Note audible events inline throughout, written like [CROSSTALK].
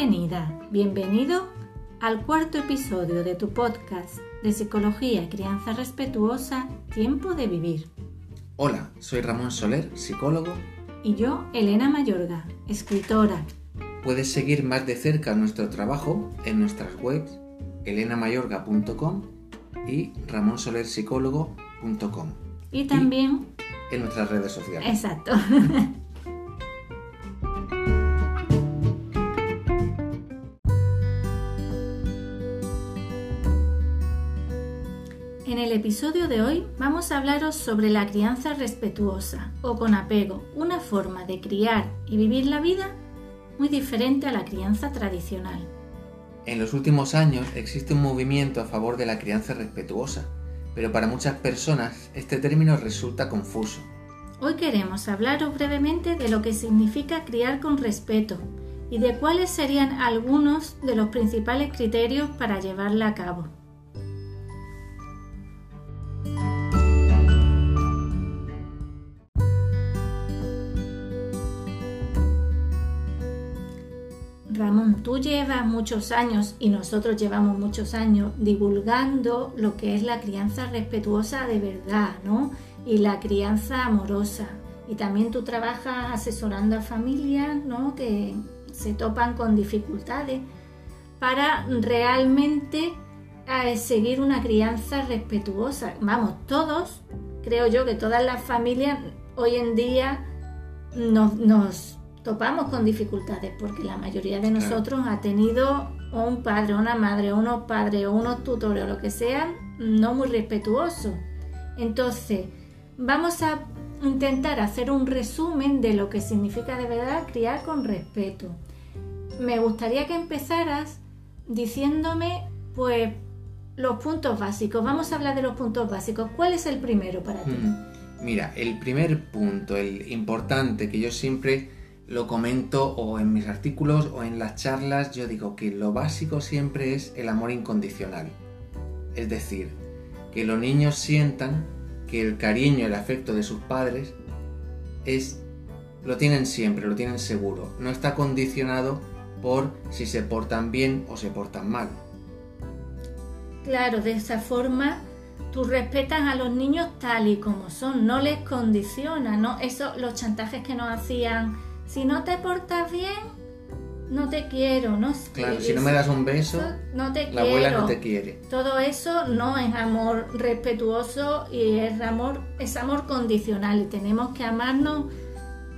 Bienvenida, bienvenido al cuarto episodio de tu podcast de Psicología y Crianza Respetuosa, Tiempo de Vivir. Hola, soy Ramón Soler, psicólogo. Y yo, Elena Mayorga, escritora. Puedes seguir más de cerca nuestro trabajo en nuestras webs elenamayorga.com y ramonsolerpsicólogo.com. Y también en nuestras redes sociales. Exacto. [LAUGHS] episodio de hoy vamos a hablaros sobre la crianza respetuosa o con apego, una forma de criar y vivir la vida muy diferente a la crianza tradicional. En los últimos años existe un movimiento a favor de la crianza respetuosa, pero para muchas personas este término resulta confuso. Hoy queremos hablaros brevemente de lo que significa criar con respeto y de cuáles serían algunos de los principales criterios para llevarla a cabo. Tú llevas muchos años y nosotros llevamos muchos años divulgando lo que es la crianza respetuosa de verdad, ¿no? Y la crianza amorosa. Y también tú trabajas asesorando a familias, ¿no? Que se topan con dificultades para realmente eh, seguir una crianza respetuosa. Vamos, todos, creo yo que todas las familias hoy en día nos, nos topamos con dificultades porque la mayoría de nosotros ha tenido un padre, una madre, unos padres o unos tutores o lo que sean no muy respetuosos. Entonces, vamos a intentar hacer un resumen de lo que significa de verdad criar con respeto. Me gustaría que empezaras diciéndome, pues, los puntos básicos. Vamos a hablar de los puntos básicos. ¿Cuál es el primero para ti? Mira, el primer punto, el importante que yo siempre lo comento o en mis artículos o en las charlas, yo digo que lo básico siempre es el amor incondicional. Es decir, que los niños sientan que el cariño el afecto de sus padres es lo tienen siempre, lo tienen seguro. No está condicionado por si se portan bien o se portan mal. Claro, de esa forma tú respetas a los niños tal y como son, no les condiciona, ¿no? Eso, los chantajes que nos hacían si no te portas bien, no te quiero, ¿no? Claro, si no me das un beso, no te la abuela no te quiere. Todo eso no es amor respetuoso y es amor, es amor condicional y tenemos que amarnos,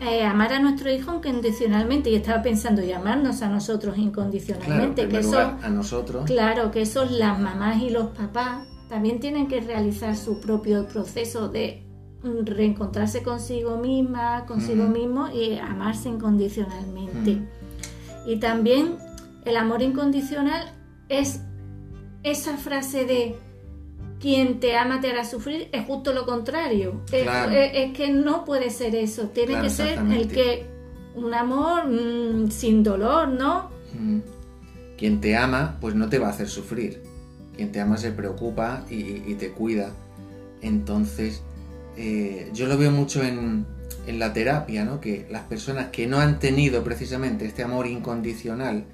eh, amar a nuestro hijo incondicionalmente. Y estaba pensando, y amarnos a nosotros incondicionalmente. que eso, a nosotros. Claro, que eso las mamás y los papás también tienen que realizar su propio proceso de reencontrarse consigo misma, consigo mismo y amarse incondicionalmente. Y también el amor incondicional es esa frase de quien te ama te hará sufrir, es justo lo contrario. Es, que no puede ser eso, tiene que ser el que un amor mm, sin dolor, ¿no? Quien te ama, pues no te va a hacer sufrir. Quien te ama se preocupa y, y te cuida. Entonces, eh, yo lo veo mucho en, la terapia, ¿no? que las personas que no han tenido precisamente este amor incondicional,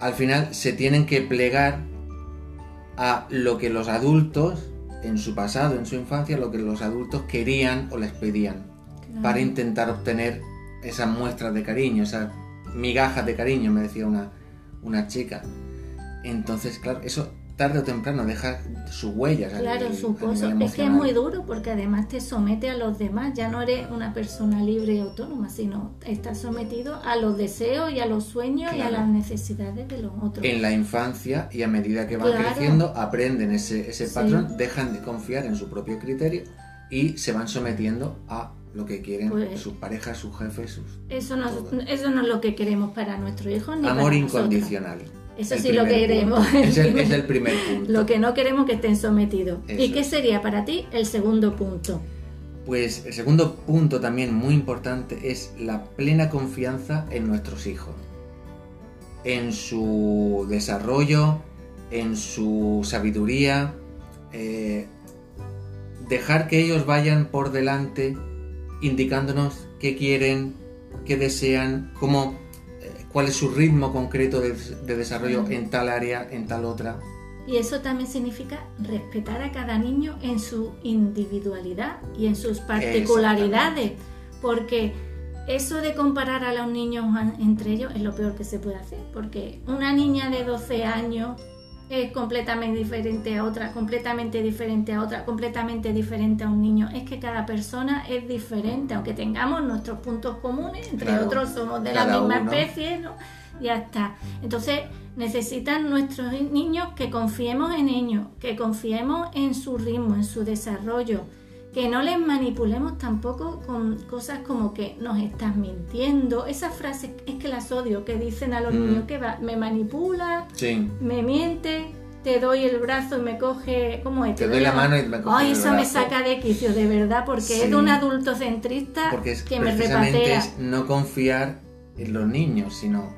al final se tienen que plegar a lo que los adultos, en su pasado, en su infancia, lo que los adultos querían o les pedían, para intentar obtener esas muestras de cariño, esas migajas de cariño, me decía una, una chica. Entonces, claro, eso tarde o temprano deja sus huellas. Claro, su Es que es muy duro porque además te somete a los demás. Ya no eres una persona libre y autónoma, sino estás sometido a los deseos y a los sueños y a las necesidades de los otros. En la infancia y a medida que van creciendo aprenden ese, ese patrón, dejan de confiar en su propio criterio y se van sometiendo a lo que quieren pues sus parejas, sus jefes, sus... Eso no, eso no es lo que queremos para nuestros hijos ni Amor incondicional. Eso sí lo que queremos. Es el, primer [LAUGHS] punto. Lo que no queremos que estén sometidos. ¿Y qué sería para ti el segundo punto? Pues el segundo punto también muy importante es la plena confianza en nuestros hijos. En su desarrollo, en su sabiduría. Eh, dejar que ellos vayan por delante indicándonos qué quieren, qué desean, cómo cuál es su ritmo concreto de, desarrollo en tal área, en tal otra. Y eso también significa respetar a cada niño en su individualidad y en sus particularidades, porque eso de comparar a los niños entre ellos es lo peor que se puede hacer, porque una niña de 12 años es completamente diferente a otra, completamente diferente a otra, completamente diferente a un niño. Es que cada persona es diferente, aunque tengamos nuestros puntos comunes, entre otros somos de la misma especie, ¿no? Ya está. Entonces necesitan nuestros niños que confiemos en ellos, que confiemos en su ritmo, en su desarrollo que no les manipulemos tampoco con cosas como que nos estás mintiendo. Esas frases es que las odio, que dicen a los mm. niños que me manipula, me miente, te doy el brazo y me coge, ¿cómo es? Te, doy la mano y me coge Ay, eso me saca de quicio, de verdad, porque es de un adulto centrista que me repatea. es no confiar en los niños, sino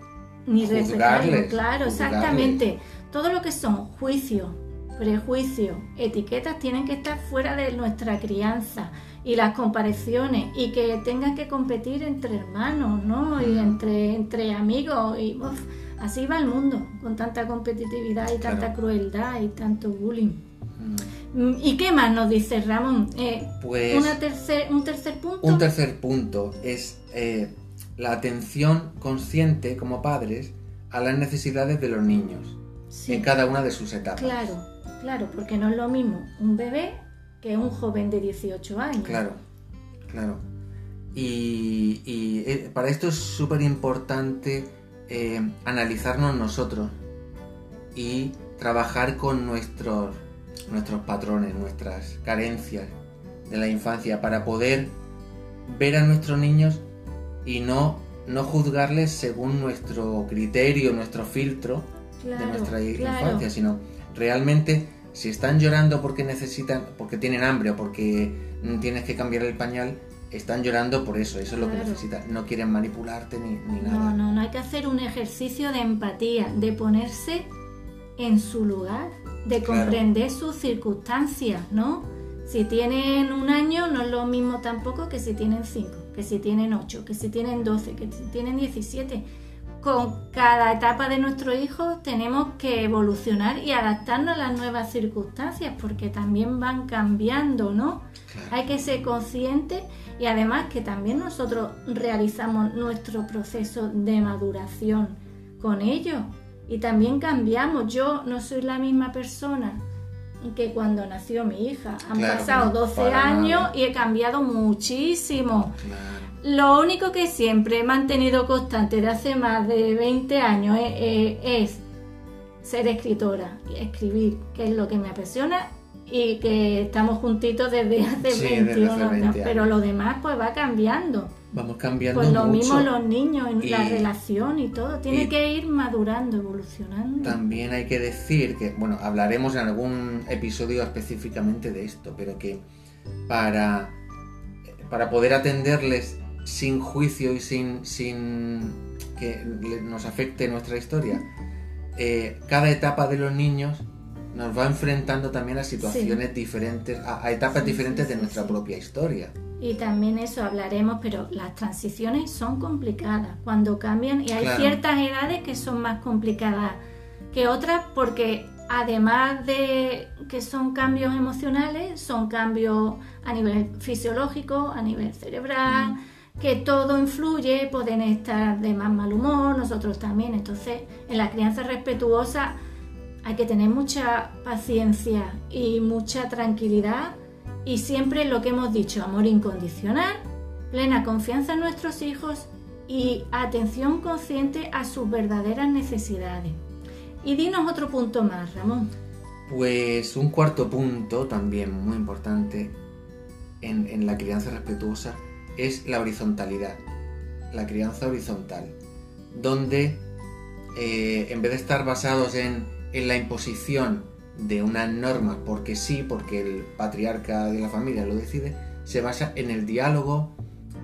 ni juzgarles. Claro, exactamente. Todo lo que son juicios, prejuicios, etiquetas tienen que estar fuera de nuestra crianza y las comparaciones y que tengan que competir entre hermanos, ¿no? Y entre, entre amigos y así va el mundo con tanta competitividad y tanta crueldad y tanto bullying. Mm. ¿Y qué más nos dice Ramón? Eh, pues un tercer punto. Un tercer punto es eh, la atención consciente como padres a las necesidades de los niños en cada una de sus etapas. Claro, Claro, porque no es lo mismo un bebé que un joven de 18 años. Claro, claro. Y, eh, para esto es súper importante eh, analizarnos nosotros y trabajar con nuestros, nuestros patrones, nuestras carencias de la infancia para poder ver a nuestros niños y no, no juzgarles según nuestro criterio, nuestro filtro de nuestra infancia, sino realmente si están llorando porque necesitan, porque tienen hambre o porque tienes que cambiar el pañal, están llorando por eso, eso es lo que necesitan. No quieren manipularte ni, nada. No, no, no hay que hacer un ejercicio de empatía, de ponerse en su lugar, de comprender sus circunstancias, ¿no? Si tienen un año no es lo mismo tampoco que si tienen cinco, que si tienen ocho, que si tienen doce, que si tienen diecisiete con cada etapa de nuestro hijo tenemos que evolucionar y adaptarnos a las nuevas circunstancias porque también van cambiando, ¿no? Hay que ser conscientes y además que también nosotros realizamos nuestro proceso de maduración con ellos y también cambiamos. Yo no soy la misma persona que cuando nació mi hija. Han pasado 12 años y he cambiado muchísimo. Lo único que siempre he mantenido constante de hace más de 20 años es, ser escritora, escribir, que es lo que me apasiona y que estamos juntitos desde hace 21 años. Pero lo demás pues va cambiando. Vamos cambiando. Pues lo mismo los niños, en la relación y todo. Tiene que ir madurando, evolucionando. También hay que decir que, bueno, hablaremos en algún episodio específicamente de esto, pero que para, para poder atenderles sin juicio y sin, sin que nos afecte nuestra historia, eh, cada etapa de los niños nos va enfrentando también a situaciones diferentes, a, etapas diferentes de nuestra propia historia. Y también eso hablaremos, pero las transiciones son complicadas cuando cambian y hay ciertas edades que son más complicadas que otras porque además de que son cambios emocionales, son cambios a nivel fisiológico, a nivel cerebral. Mm que todo influye, pueden estar de más mal humor, nosotros también. Entonces, en la crianza respetuosa hay que tener mucha paciencia y mucha tranquilidad y siempre lo que hemos dicho, amor incondicional, plena confianza en nuestros hijos y atención consciente a sus verdaderas necesidades. Y dinos otro punto más, Ramón. Pues un cuarto punto también muy importante en, en la crianza respetuosa es la horizontalidad, la crianza horizontal, donde eh, en vez de estar basados en, la imposición de una norma porque sí, porque el patriarca de la familia lo decide, se basa en el diálogo,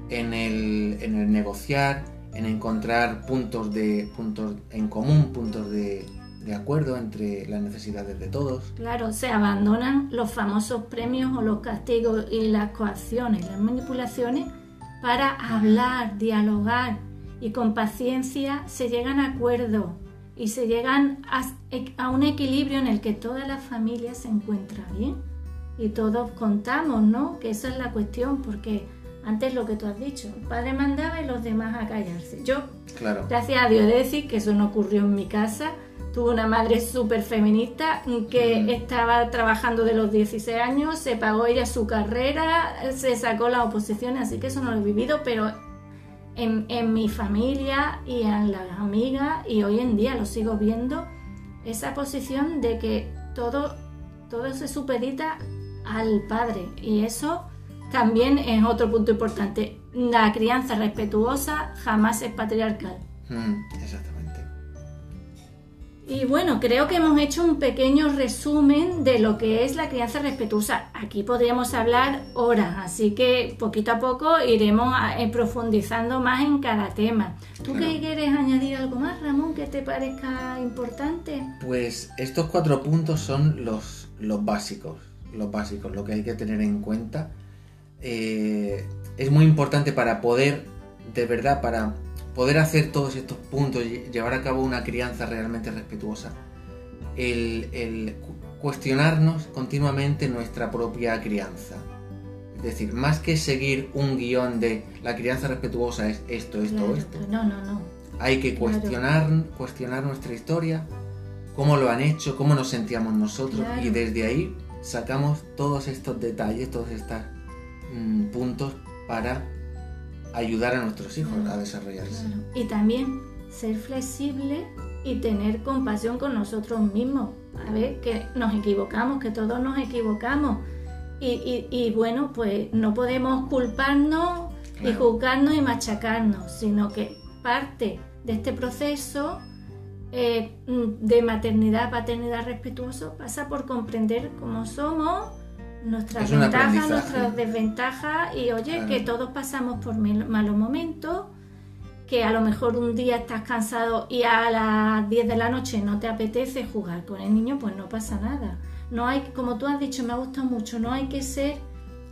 en el, en el negociar, en encontrar puntos, de, puntos en común, puntos de, de acuerdo entre las necesidades de todos. Claro, se abandonan los famosos premios o los castigos y las coacciones, las manipulaciones para hablar, dialogar y con paciencia se llegan a acuerdos y se llegan a, un equilibrio en el que toda la familia se encuentra bien y todos contamos, ¿no? Que esa es la cuestión, porque antes lo que tú has dicho, el padre mandaba y los demás a callarse. Yo, claro. gracias a Dios, de decir que eso no ocurrió en mi casa. Tuve una madre súper feminista que estaba trabajando de los 16 años, se pagó ella su carrera, se sacó las oposiciones, así que eso no lo he vivido, pero en, en mi familia y en las amigas, y hoy en día lo sigo viendo, esa posición de que todo, todo se supedita al padre. Y eso también es otro punto importante. La crianza respetuosa jamás es patriarcal. Mm, exactamente. Y bueno, creo que hemos hecho un pequeño resumen de lo que es la crianza respetuosa. Aquí podríamos hablar horas, así que poquito a poco iremos eh, profundizando más en cada tema. ¿Tú qué quieres añadir algo más, Ramón, que te parezca importante? Pues estos cuatro puntos son los, los básicos, los básicos, lo que hay que tener en cuenta. Eh, es muy importante para poder, de verdad, para poder hacer todos estos puntos y llevar a cabo una crianza realmente respetuosa, el, cuestionarnos continuamente nuestra propia crianza. Es decir, más que seguir un guion de la crianza respetuosa es esto, esto, esto. No, no, no. Hay que cuestionar, cuestionar nuestra historia, cómo lo han hecho, cómo nos sentíamos nosotros y desde ahí sacamos todos estos detalles, todos estos mm, puntos para ayudar a nuestros hijos a desarrollarse. Y también ser flexible y tener compasión con nosotros mismos. A ver, que nos equivocamos, que todos nos equivocamos. Y, bueno, pues no podemos culparnos y juzgarnos y machacarnos, sino que parte de este proceso eh, de maternidad, paternidad respetuoso pasa por comprender cómo somos, nuestras ventajas, nuestras desventajas y oye, que todos pasamos por malos momentos, que a lo mejor un día estás cansado y a las 10 de la noche no te apetece jugar con el niño, pues no pasa nada. No hay, como tú has dicho, me ha gustado mucho, no hay que ser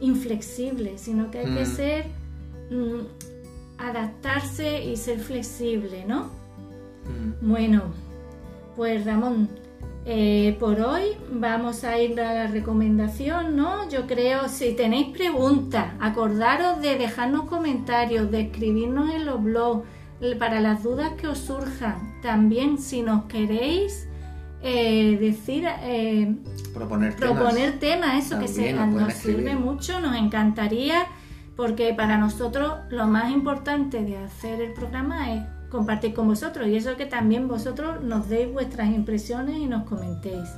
inflexible, sino que hay que mm. ser mm, adaptarse y ser flexible, ¿no? Mm. Bueno, pues Ramón, eh, por hoy vamos a ir a la recomendación, ¿no? Yo creo, si tenéis preguntas, acordaros de dejarnos comentarios, de escribirnos en los blogs para las dudas que os surjan. También si nos queréis eh, decir, eh, proponer, proponer temas, eso que se, nos sirve mucho, nos encantaría, porque para nosotros lo más importante de hacer el programa es compartir con vosotros y eso que también vosotros nos deis vuestras impresiones y nos comentéis.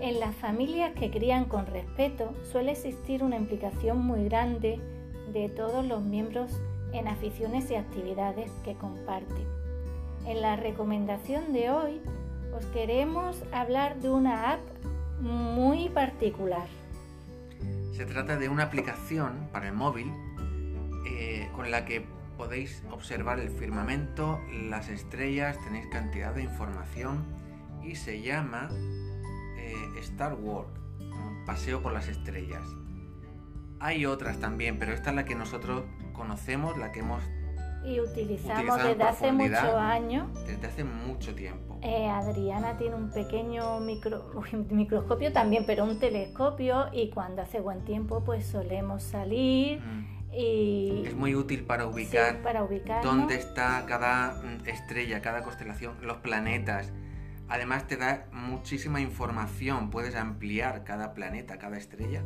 En las familias que crían con respeto suele existir una implicación muy grande de todos los miembros en aficiones y actividades que comparten. En la recomendación de hoy os queremos hablar de una app muy particular. Se trata de una aplicación para el móvil eh, con la que podéis observar el firmamento, las estrellas, tenéis cantidad de información y se llama eh, Star Wars, paseo por las estrellas. Hay otras también, pero esta es la que nosotros conocemos, la que hemos y utilizamos desde hace muchos años. Desde hace mucho tiempo. Eh, Adriana tiene un pequeño micro, [LAUGHS] microscopio también, pero un telescopio y cuando hace buen tiempo pues solemos salir. Mm. Y es muy útil para ubicar, para dónde está cada mm, estrella, cada constelación, los planetas. Además te da muchísima información, puedes ampliar cada planeta, cada estrella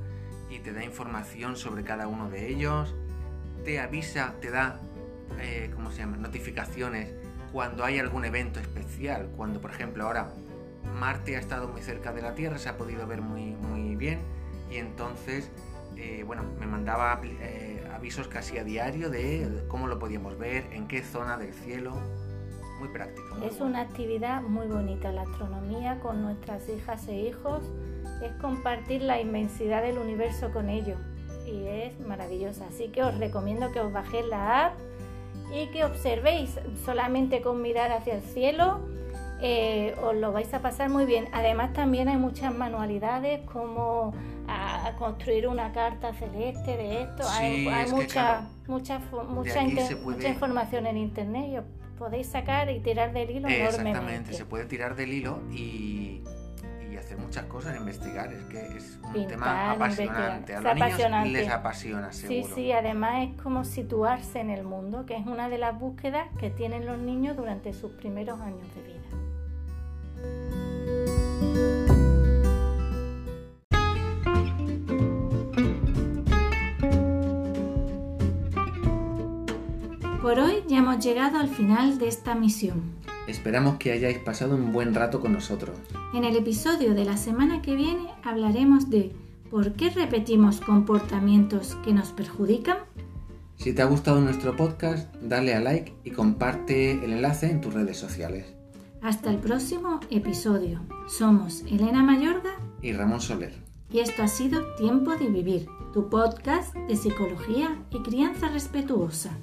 y te da información sobre cada uno de ellos. Te avisa, te da eh, ¿cómo se llama? Notificaciones cuando hay algún evento especial. Cuando, por ejemplo, ahora Marte ha estado muy cerca de la Tierra, se ha podido ver muy, muy bien y entonces, eh, bueno, me mandaba eh, avisos casi a diario de cómo lo podíamos ver, en qué zona del cielo. Muy práctico. es una actividad muy bonita, la astronomía con nuestras hijas e hijos es compartir la inmensidad del universo con ellos y es maravillosa. Así que os recomiendo que os bajéis la app y que observéis solamente con mirar hacia el cielo eh, os lo vais a pasar muy bien. Además también hay muchas manualidades como a, construir una carta celeste de esto. hay, mucha, mucha, mucha, información en internet y os podéis sacar y tirar del hilo Exactamente, se puede tirar del hilo y, hacer muchas cosas, investigar. Es que es un tema apasionante. A los niños les apasiona, seguro. Sí, sí, además es como situarse en el mundo, que es una de las búsquedas que tienen los niños durante sus primeros años de vida. Por hoy ya hemos llegado al final de esta misión. Esperamos que hayáis pasado un buen rato con nosotros. En el episodio de la semana que viene hablaremos de ¿por qué repetimos comportamientos que nos perjudican? Si te ha gustado nuestro podcast, dale a like y comparte el enlace en tus redes sociales. Hasta el próximo episodio. Somos Elena Mayorga y Ramón Soler. Y esto ha sido Tiempo de Vivir, tu podcast de psicología y crianza respetuosa.